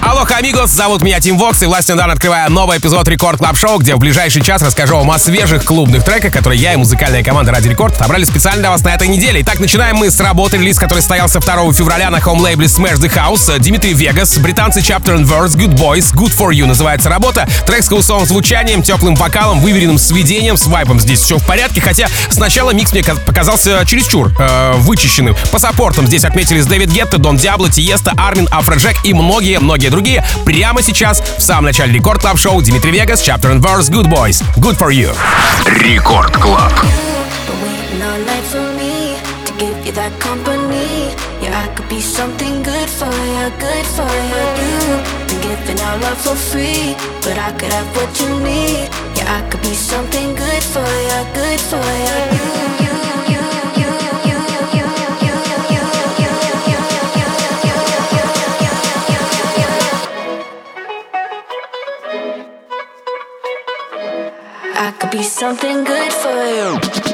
Алло, amigos, зовут меня Тим Вокс, и властью данной открывая новый эпизод Record Club Show, где в ближайший час расскажу вам о свежих клубных треках, которые я и музыкальная команда Радио Рекорд отобрали специально для вас на этой неделе. Итак, начинаем мы с работы, релиз, который состоялся 2 февраля на home-лейбле Smash the House. Dimitri Vegas, британцы Chapter and Verse, Goodboys, Good For You называется работа. Трек с хаусовым звучанием, теплым вокалом, выверенным сведением, с вайбом здесь все в порядке, хотя сначала микс мне показался чересчур э, вычищенным. По саппортам здесь отметились David Guetta, Don Diablo, Tiësto, Armin, Afrojack и многие-многие другие. Прямо сейчас, в самом начале Рекорд Клаб Шоу, Дмитрий Вегас, Chapter and Verse, Good Boys. Good for you. Рекорд Клаб. Something good for you, good for you. You've giving our love for free, but I could have what you need. Yeah, I could be something good for you, good for you. you, you. Be something good for you.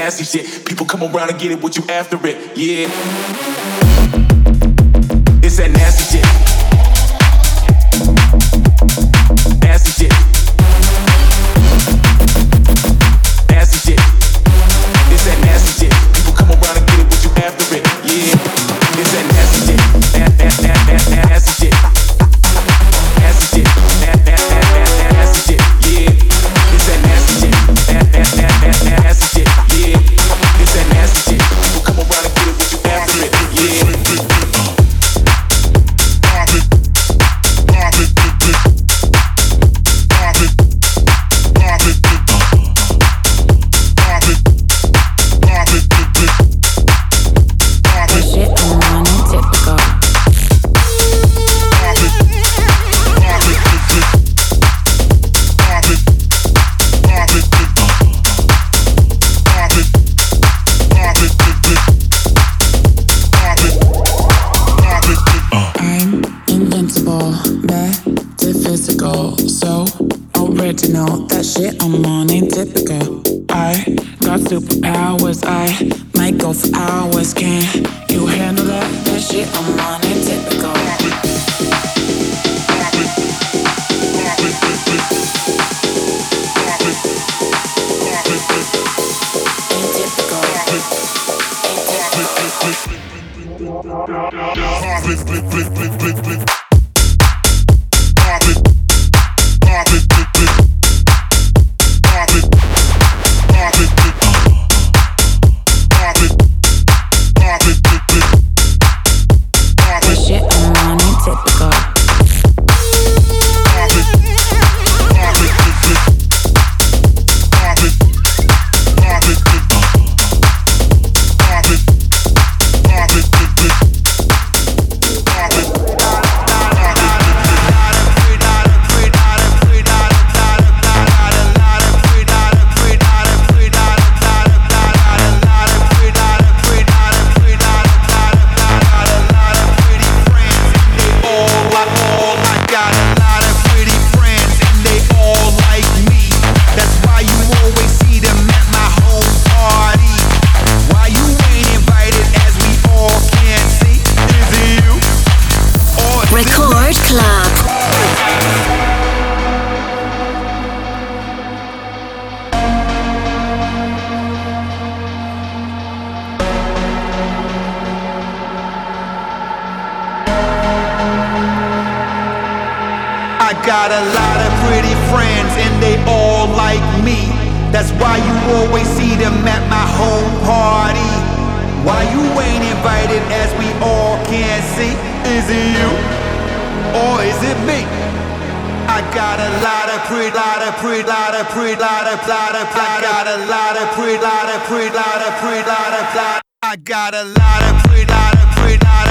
nasty shit. People come around and get it What you after it, yeah. It's that nasty shit. Got a lot of pretty friends and they all like me. That's why you always see them at my home party. Why you ain't invited as we all can see? Is it you or is it me? I got a lot of pretty, lot of pretty, lot of pretty, lot of, lot of, I got a lot of pretty, lot of pretty, lot of pretty, lot of. I got a lot of pretty, lot of pretty, lot of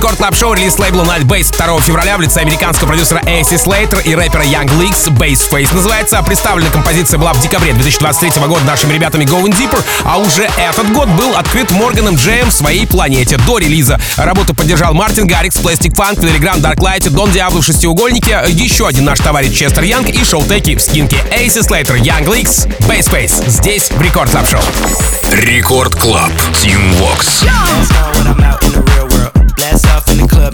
Record Club Show релиз лейбла Night Bass 2 февраля в лице американского продюсера AC Slater и рэпера Young Lyxx Bass Face называется. Представлена композиция была в декабре 2023 года нашими ребятами Going Deeper, а уже этот год был открыт Морганом Джеем в своей планете до релиза. Работу поддержал Martin Garrix, Plastic Funk, Telegram, Darklight, Don Diablo в шестиугольнике, еще один наш товарищ Честер Янг и Showtek'и в Skink'е. AC Slater, Young Lyxx, Bass Face. Здесь в Record Club Show. Рекорд Клаб. Team Vox. That's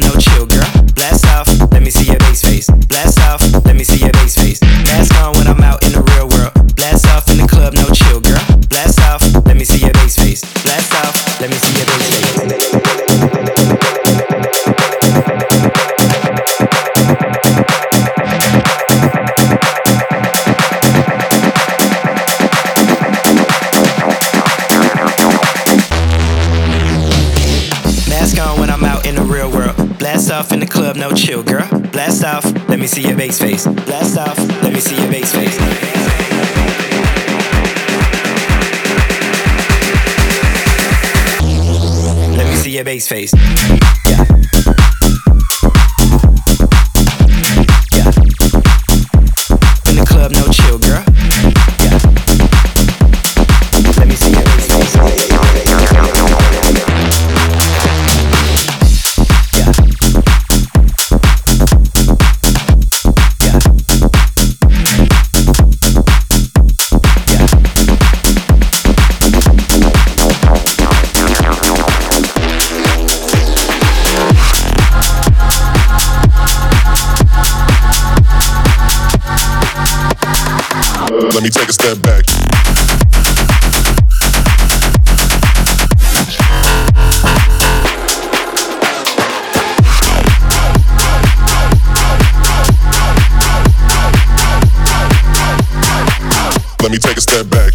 no chill, girl. Blast off, let me see your bass face. Blast off, let me see your bass face. That's on club, no chill, girl. Blast off, let me see your bass face. Blast off, let me see your bass face. Let me take a step back. Let me take a step back.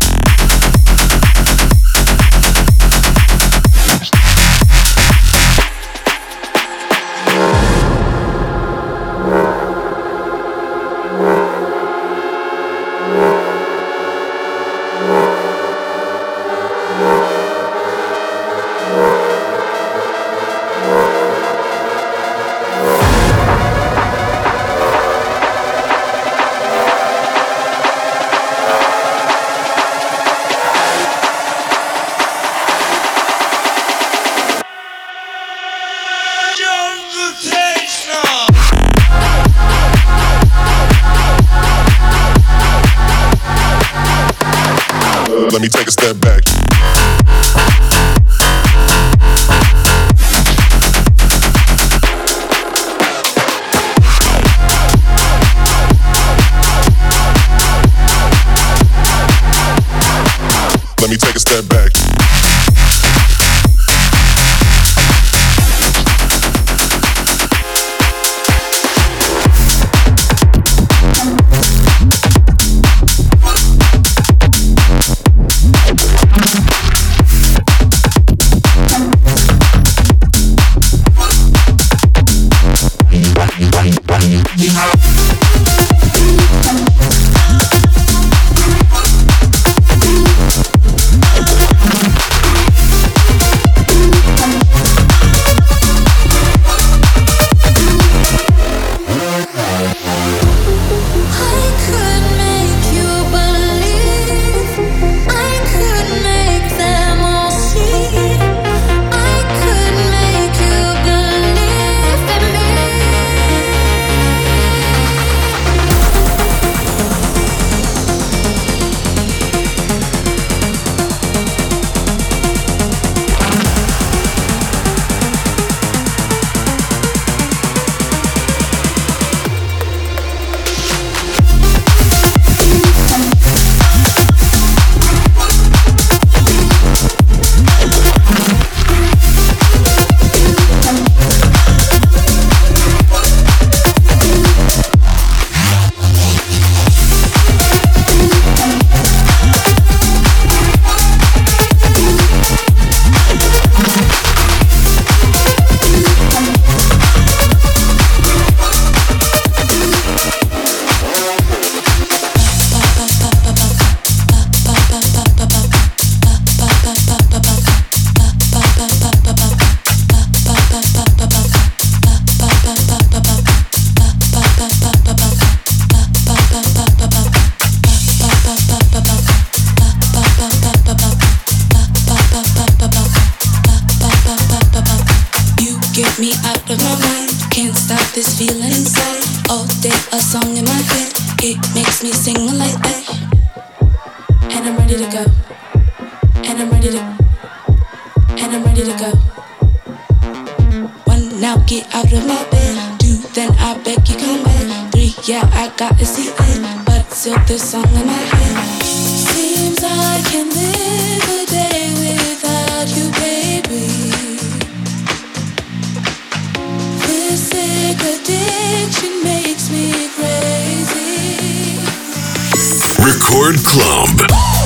And I'm ready to go. One, now get out of my bed. Two, then I beg you come back. Three, yeah, I gotta see it. But still, this song in my head. Seems I can live a day without you, baby. This sick addiction makes me crazy. Record Club.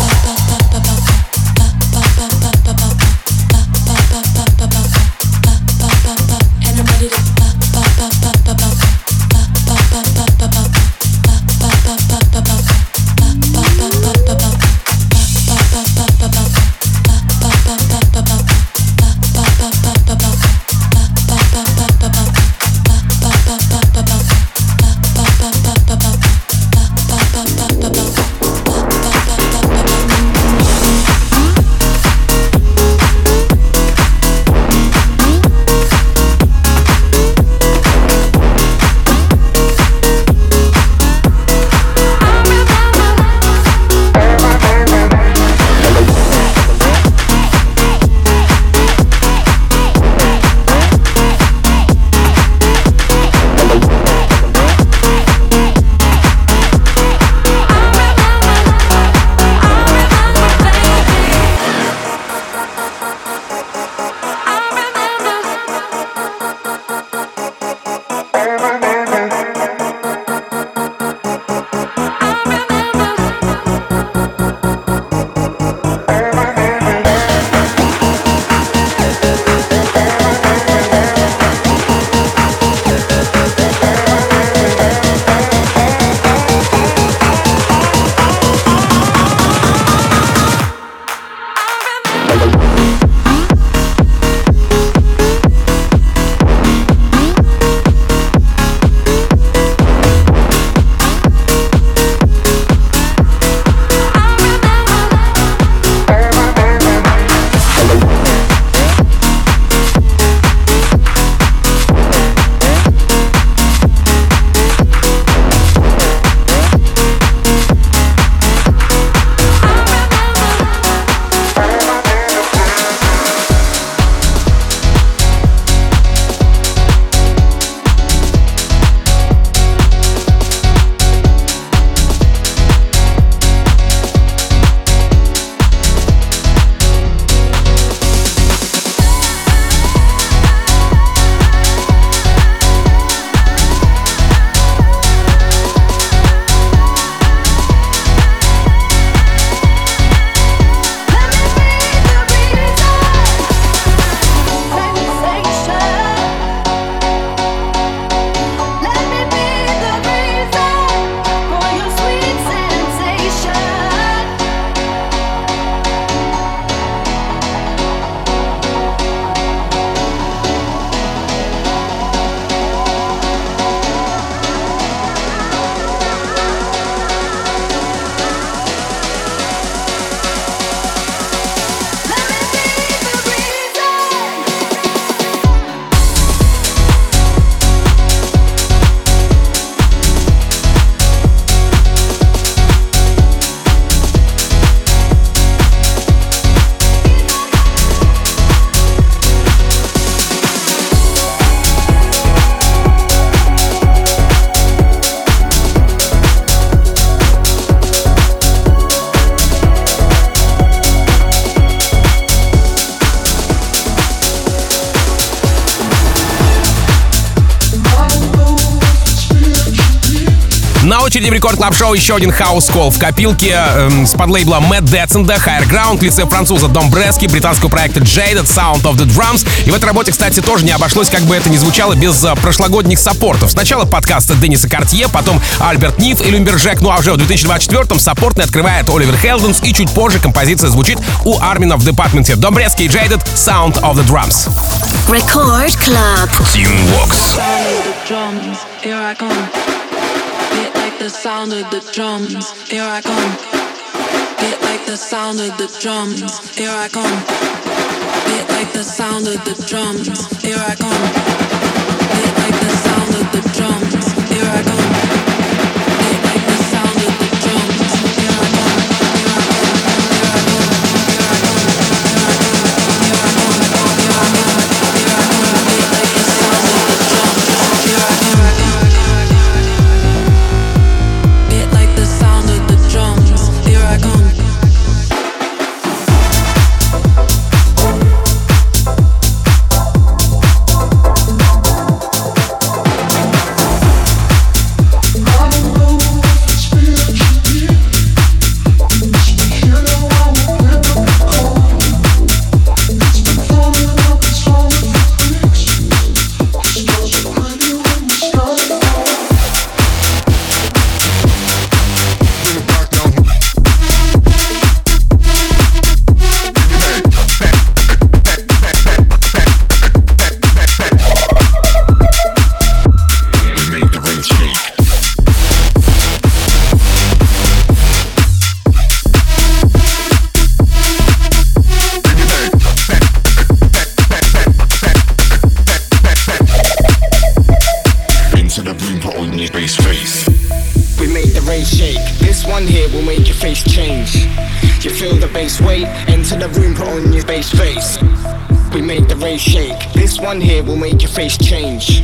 Очереди в Record Club Show еще один хаус кол в копилке эм, с подлейбла Mad Decent'а, Higher Ground, в лице француза Dombresky, британского проекта Jaded, Sound of the Drums. И в этой работе, кстати, тоже не обошлось, как бы это ни звучало, без э, прошлогодних саппортов. Сначала подкаст Денниса Картье, потом Albert Neve и Lumberjack, ну а уже в 2024-м саппортный открывает Oliver Heldens, и чуть позже композиция звучит у Армина в департменте. Dombresky и Jaded, Sound of the Drums. Record Club. Team Vox. Here I come. The sound of the drums. Here I come. Get like the sound of the drums. Here I come. Get like the sound of the drums. Here I come. Get like the sound of the drums. Here I come. one hit will make your face change.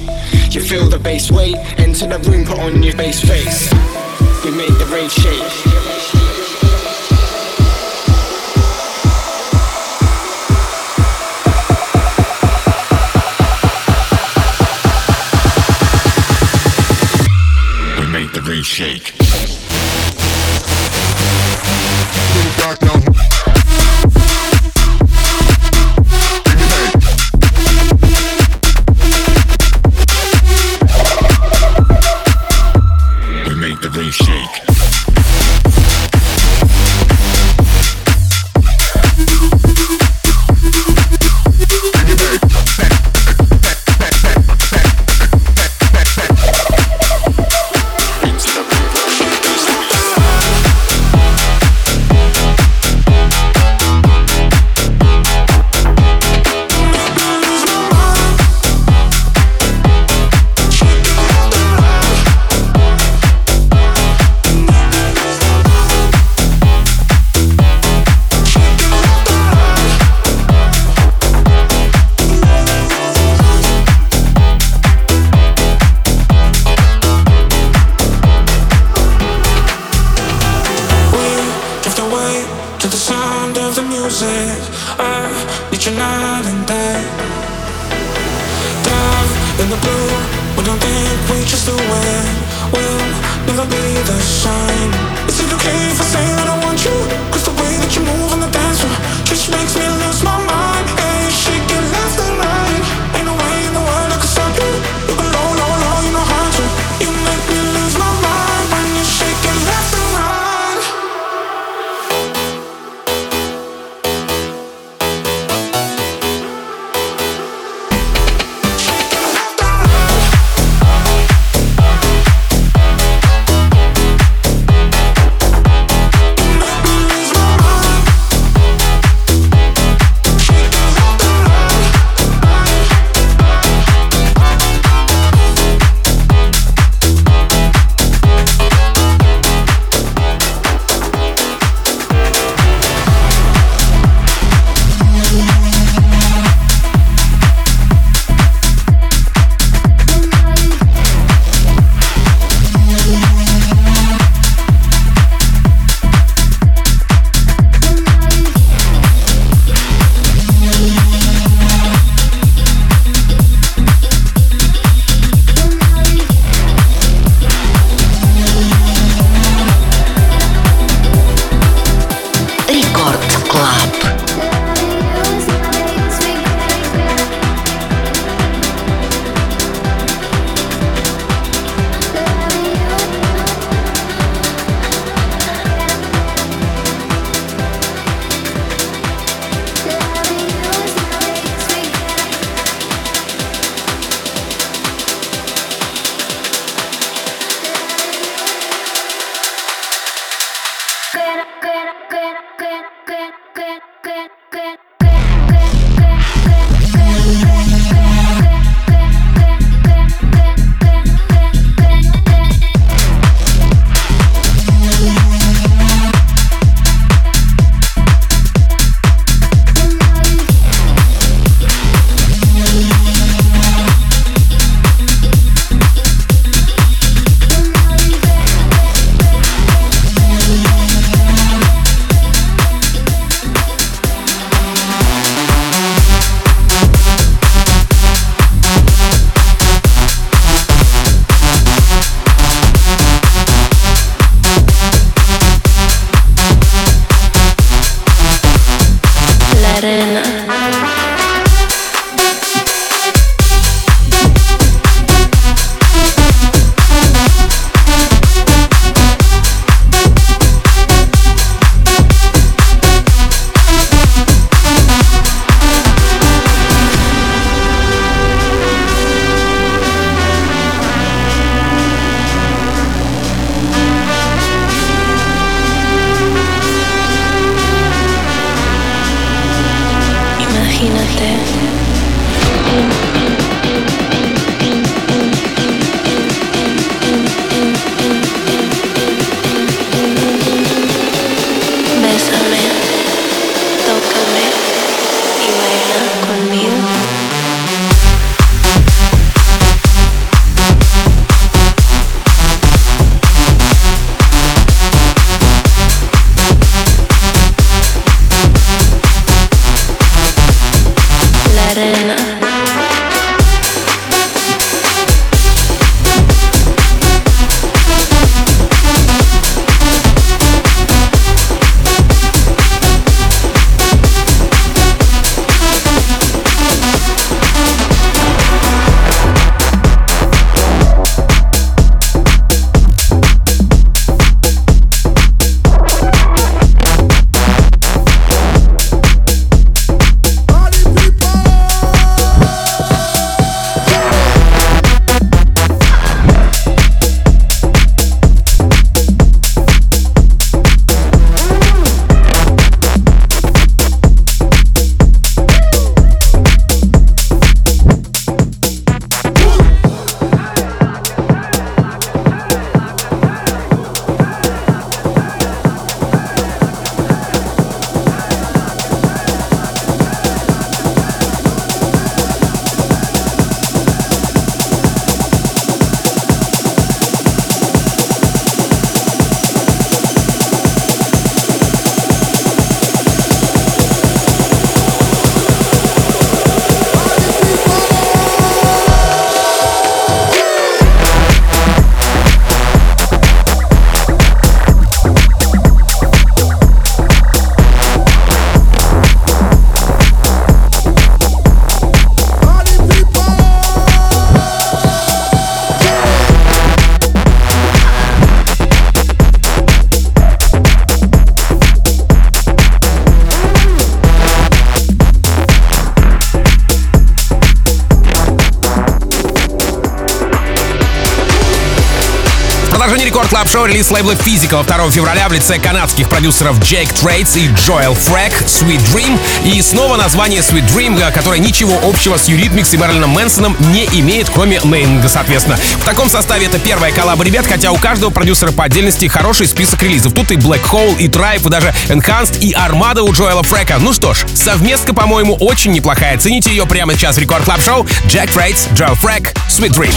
Club Show релиз лейбла Physical 2 февраля в лице канадских продюсеров Джейк Трейдс и Джоэл Фрэк Sweet Dream. И снова название Sweet Dream, которое ничего общего с Eurythmics и Мэрилином Мэнсоном не имеет, кроме нейминга, соответственно. В таком составе это первая коллаба ребят, хотя у каждого продюсера по отдельности хороший список релизов. Тут и Black Hole, и Tribe, и даже Enhanced, и Armada у Джоэла Фрэка. Ну что ж, совместка, по-моему, очень неплохая. Цените ее прямо сейчас в Record Club Show Джек Трейдс, Джоэл Фрэк, Sweet Dream.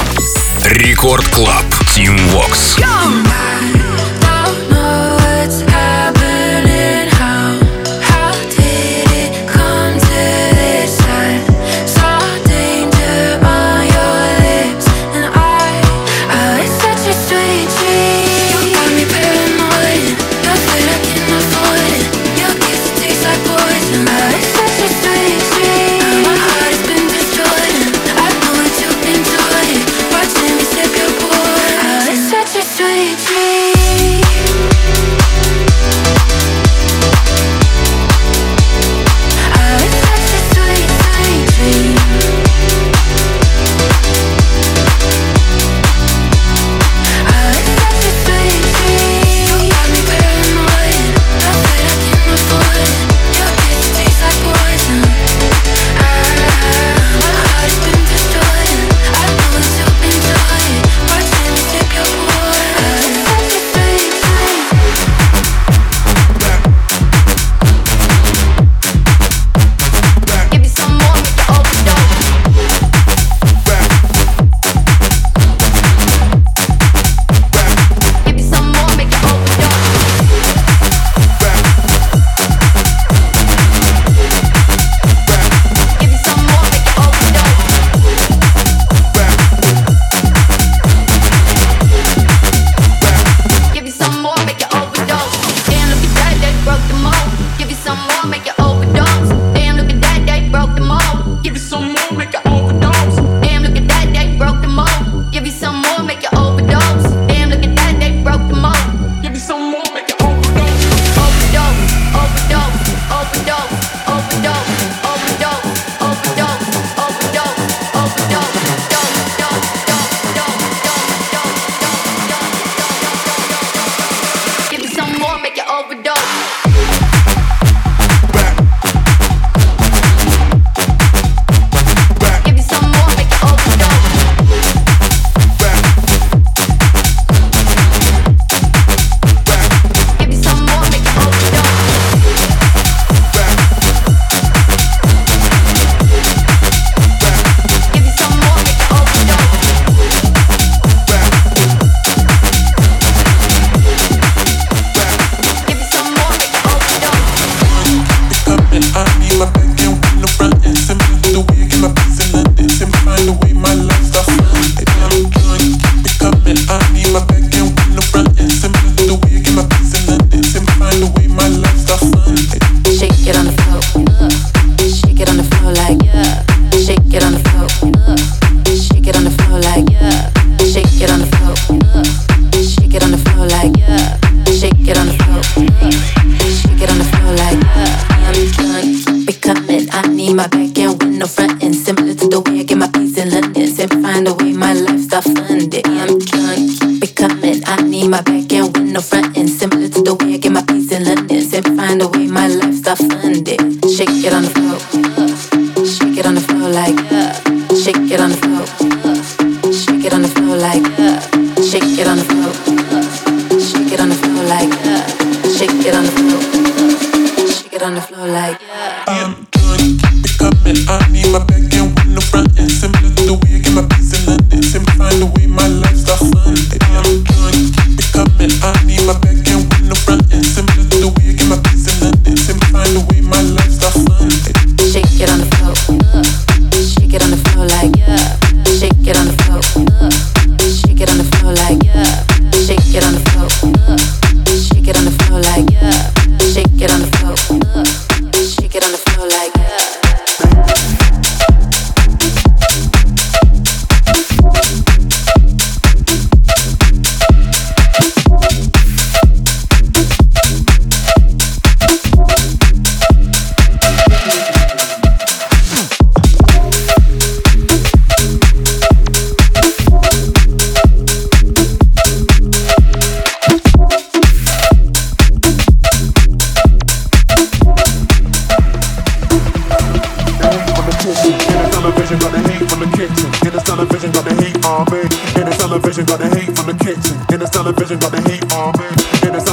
Рекорд Клаб. Team Vox. I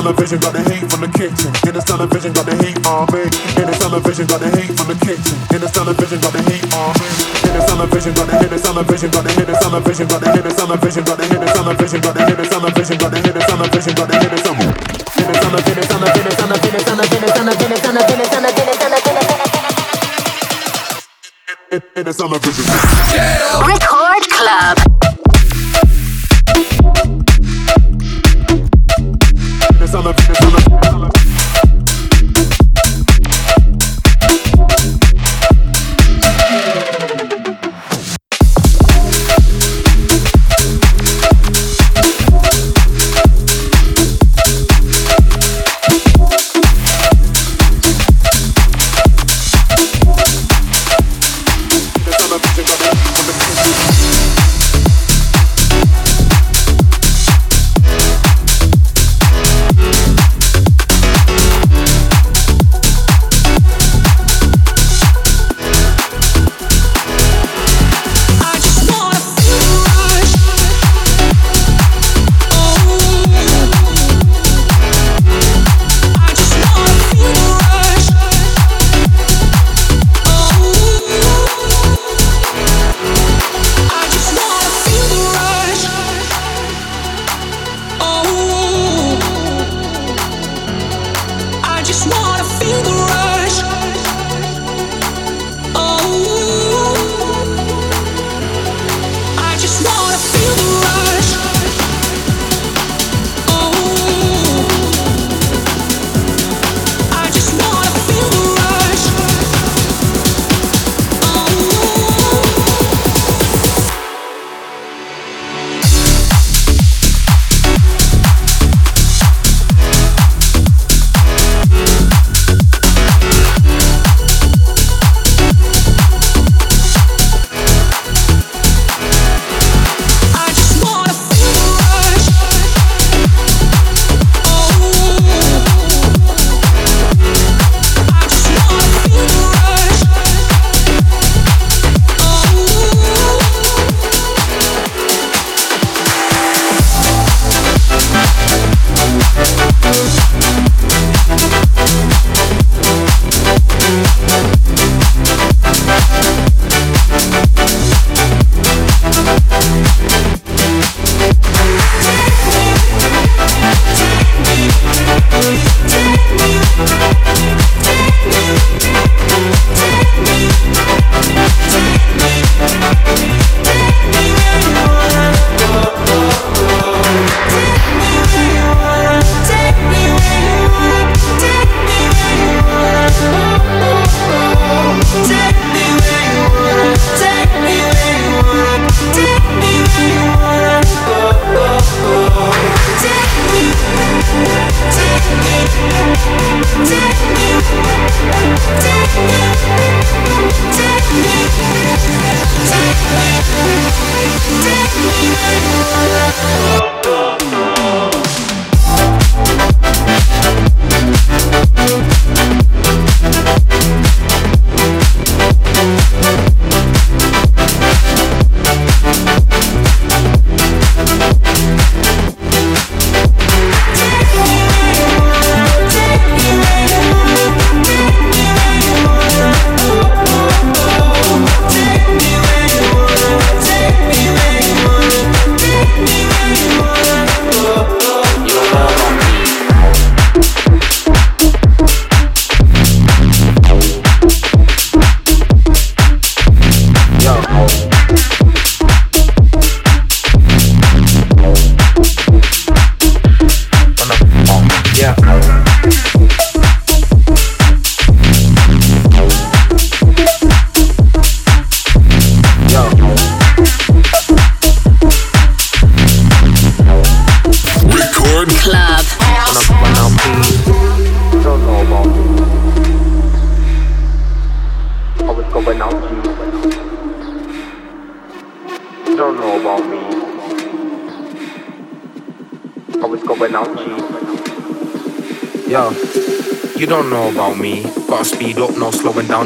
television, got the heat from the kitchen. In this television, got the heat on me. In this television, got the heat from the kitchen. In this television, got the heat on me. In this television, got the hit this television, got the hit this television, got the hit this television, got the hit this television, got the hit this television, got the hit this television, got the hit this television. Hit this I'm a Venezuelan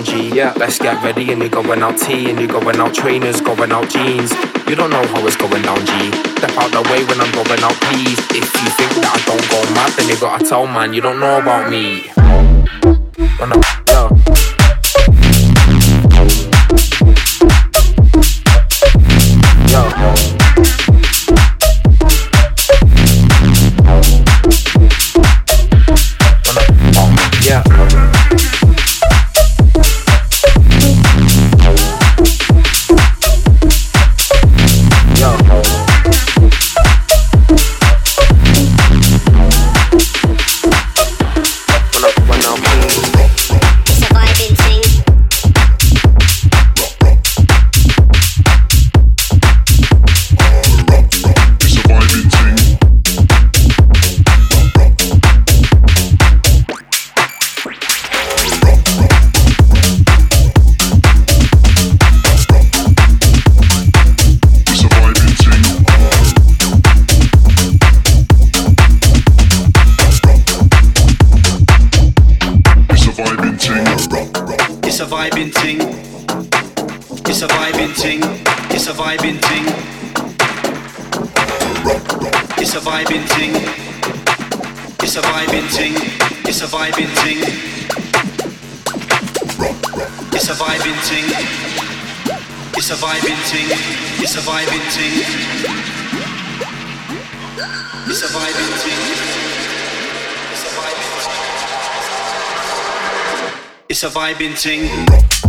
Yeah. Let's get ready and you're going out T and you're going out trainers, going out jeans. You don't know how it's going down, G. Step out the way when I'm going out, please. If you think that I don't go mad, then you gotta tell man you don't know about me. Surviving Ting.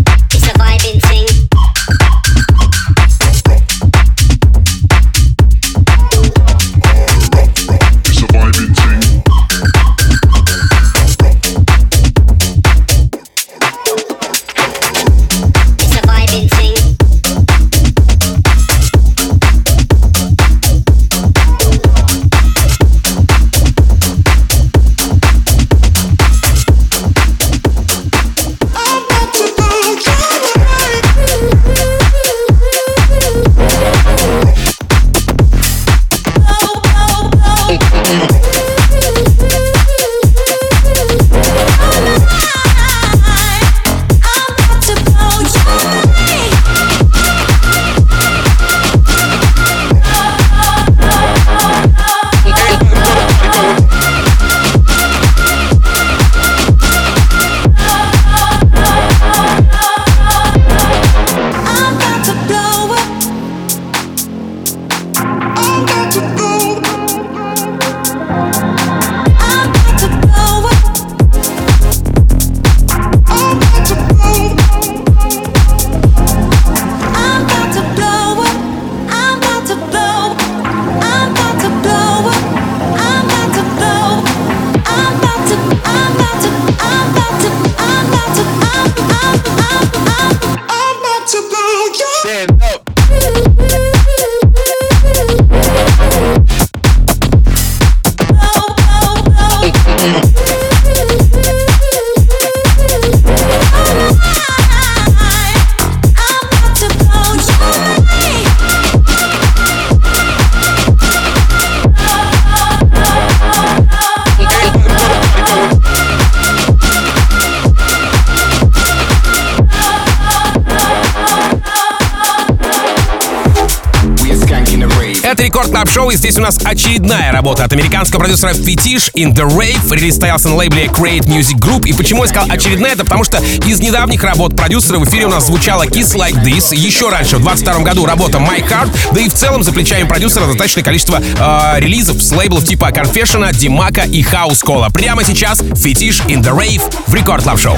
Здесь у нас очередная работа от американского продюсера Fetish In The Rave. Релиз состоялся на лейбле Create Music Group. И почему я сказал очередная, это потому что из недавних работ продюсера в эфире у нас звучала Kiss Like This. Еще раньше, в 22 году, работа My Heart. Да и в целом за плечами продюсера достаточное количество э, релизов с лейблов типа Confession, Dim Mak'а и House Cola. Прямо сейчас Fetish In The Rave в Record Club Show.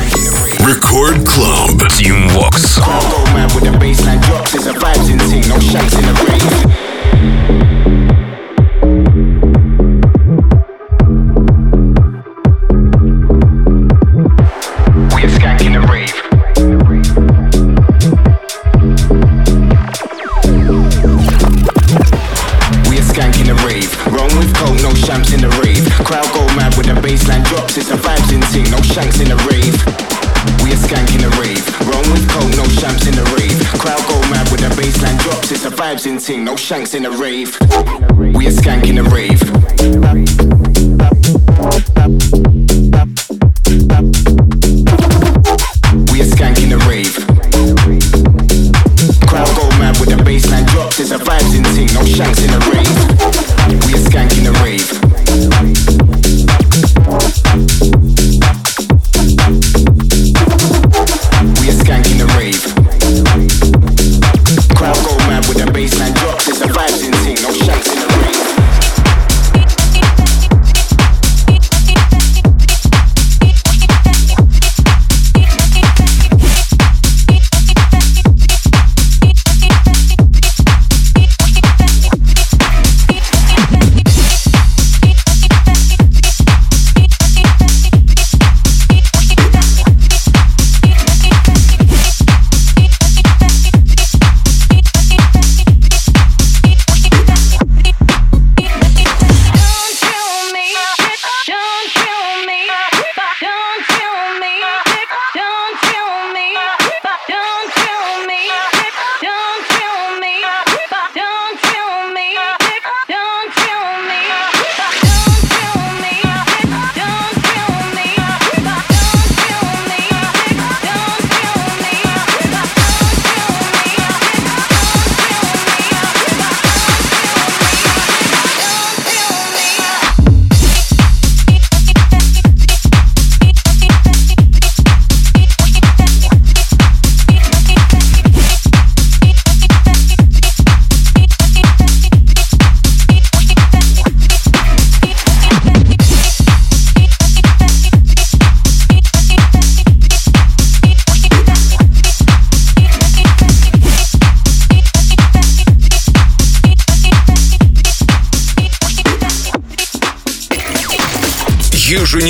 Record Club. Tim Vox. the rave. ting, no shanks in a rave. We a skank in a rave.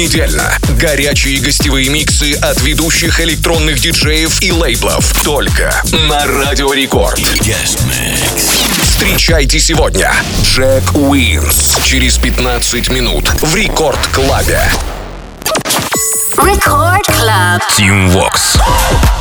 Еженедельно. Горячие гостевые миксы от ведущих электронных диджеев и лейблов. Только на Радио Рекорд. Встречайте сегодня Jack Wins через 15 минут в Record Club'е. Record Club. Tim Vox.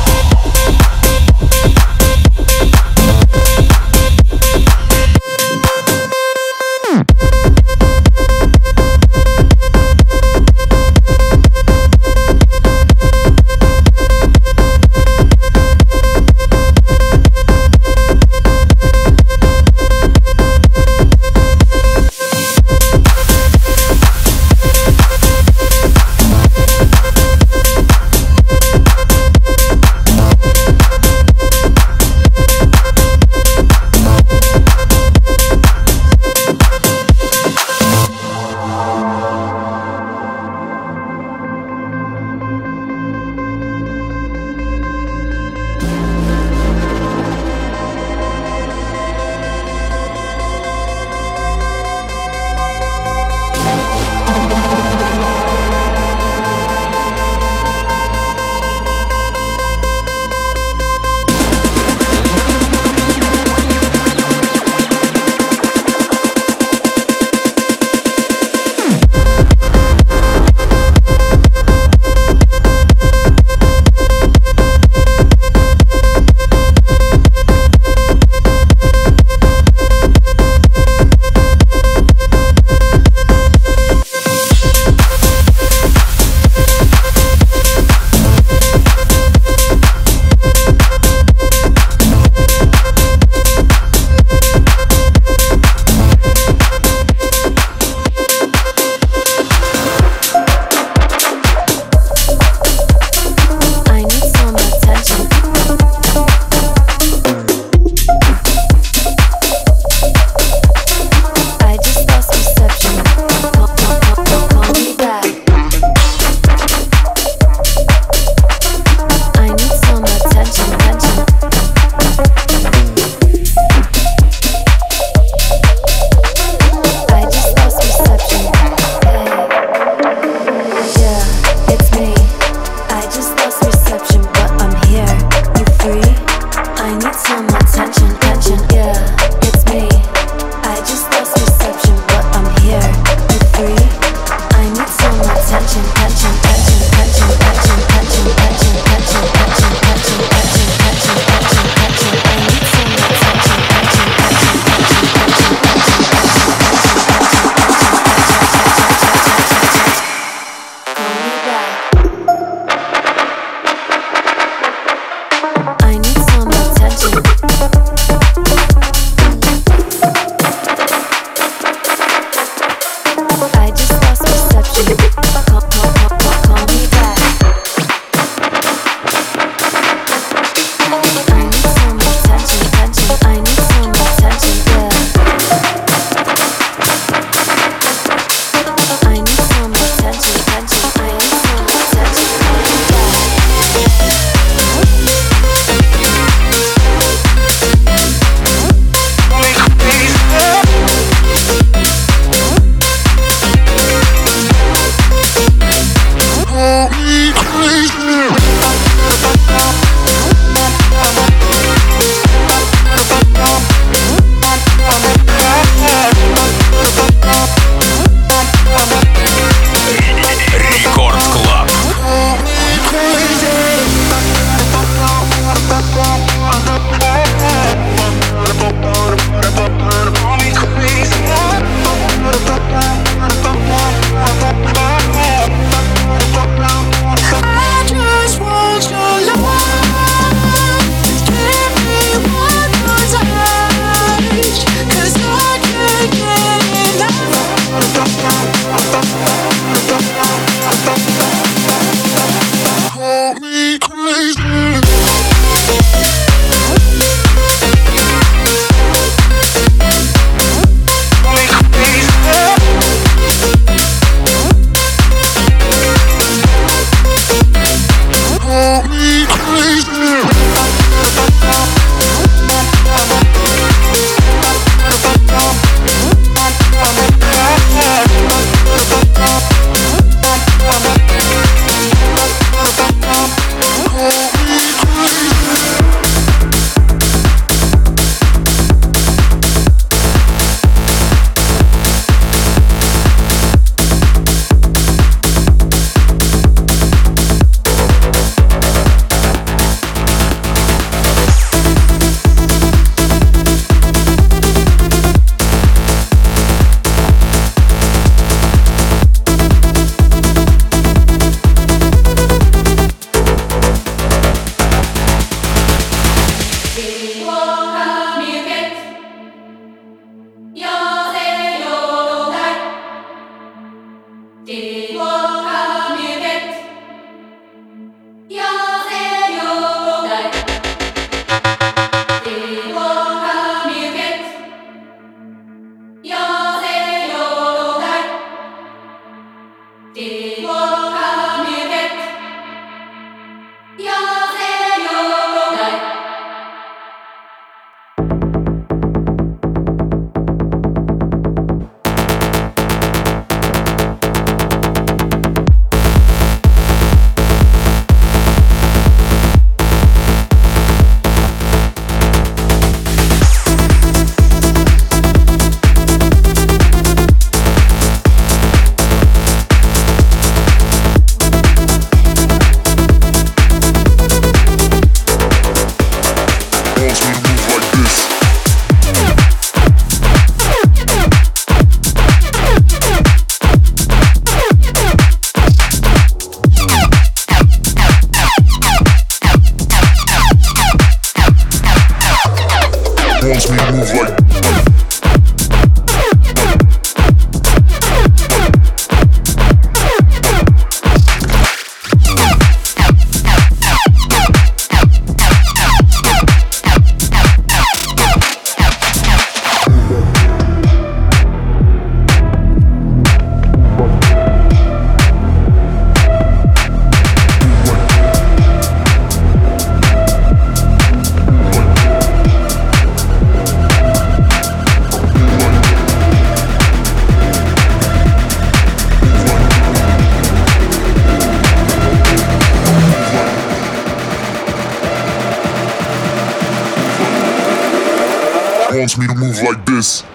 Titans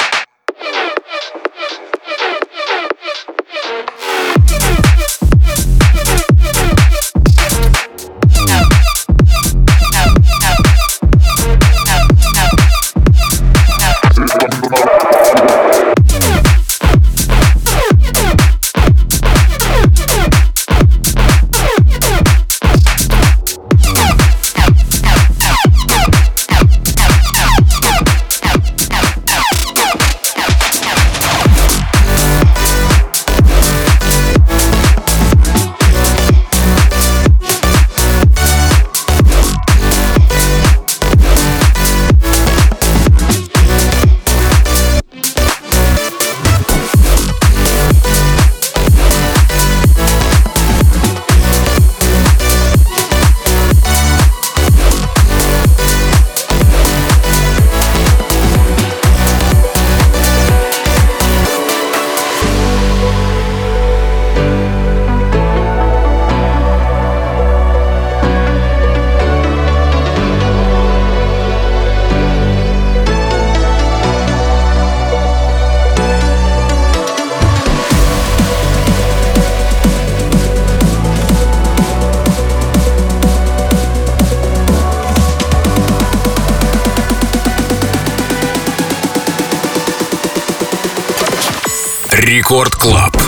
Рекорд Клаб.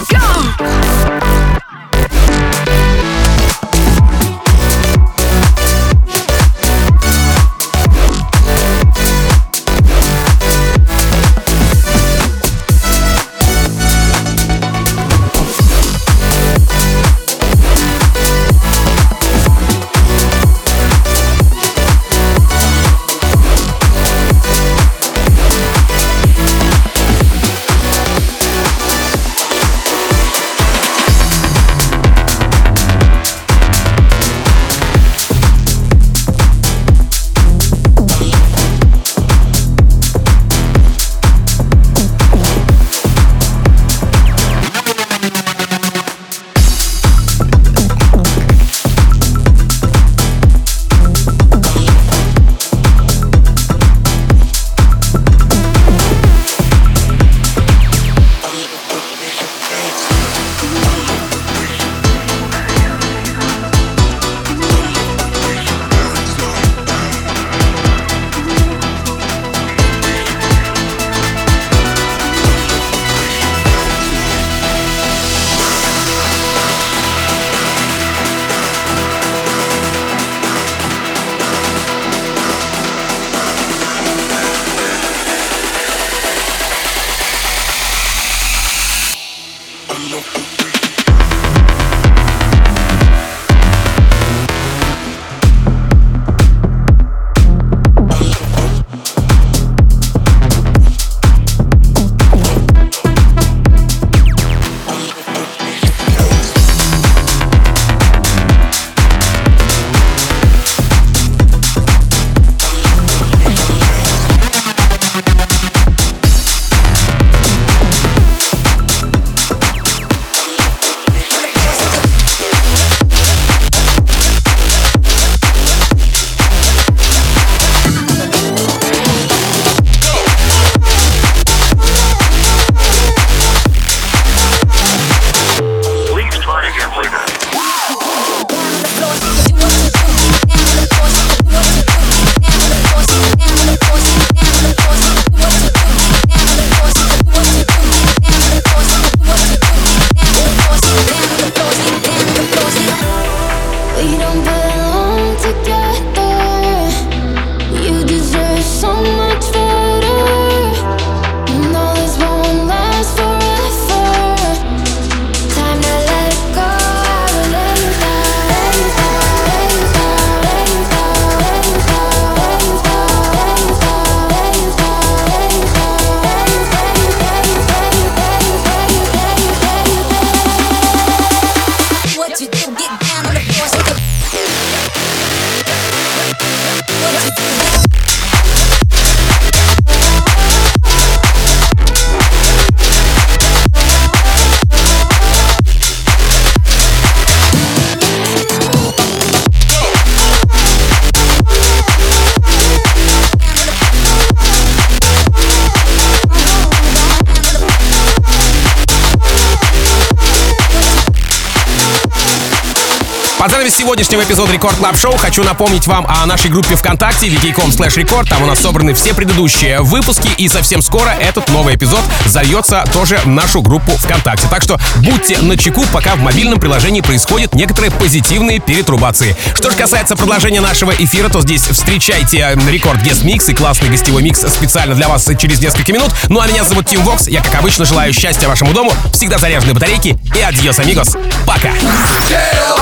Занавес сегодняшнего эпизода Record Club Show хочу напомнить вам о нашей группе ВКонтакте vk.com slash record. Там у нас собраны все предыдущие выпуски, и совсем скоро этот новый эпизод зальется тоже в нашу группу ВКонтакте. Так что будьте начеку, пока в мобильном приложении происходят некоторые позитивные пертурбации. Что же касается продолжения нашего эфира, то здесь встречайте э, Record Guest Mix и классный гостевой микс специально для вас через несколько минут. Ну а меня зовут Тим Вокс. Я, как обычно, желаю счастья вашему дому, всегда заряженные батарейки и adiós, amigos. Пока!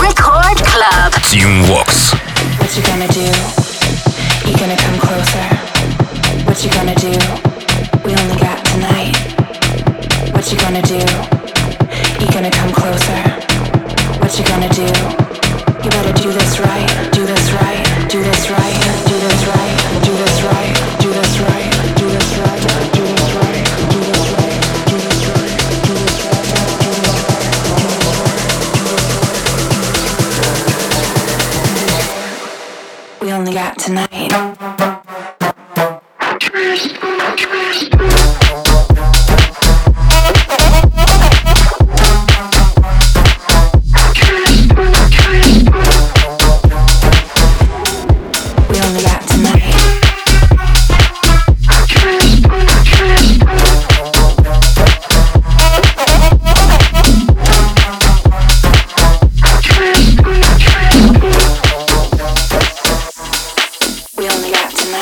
Record Club. Team Vox. What you gonna do? You gonna come closer? What you gonna do? We only got tonight. What you gonna do? You gonna come closer? What you gonna do?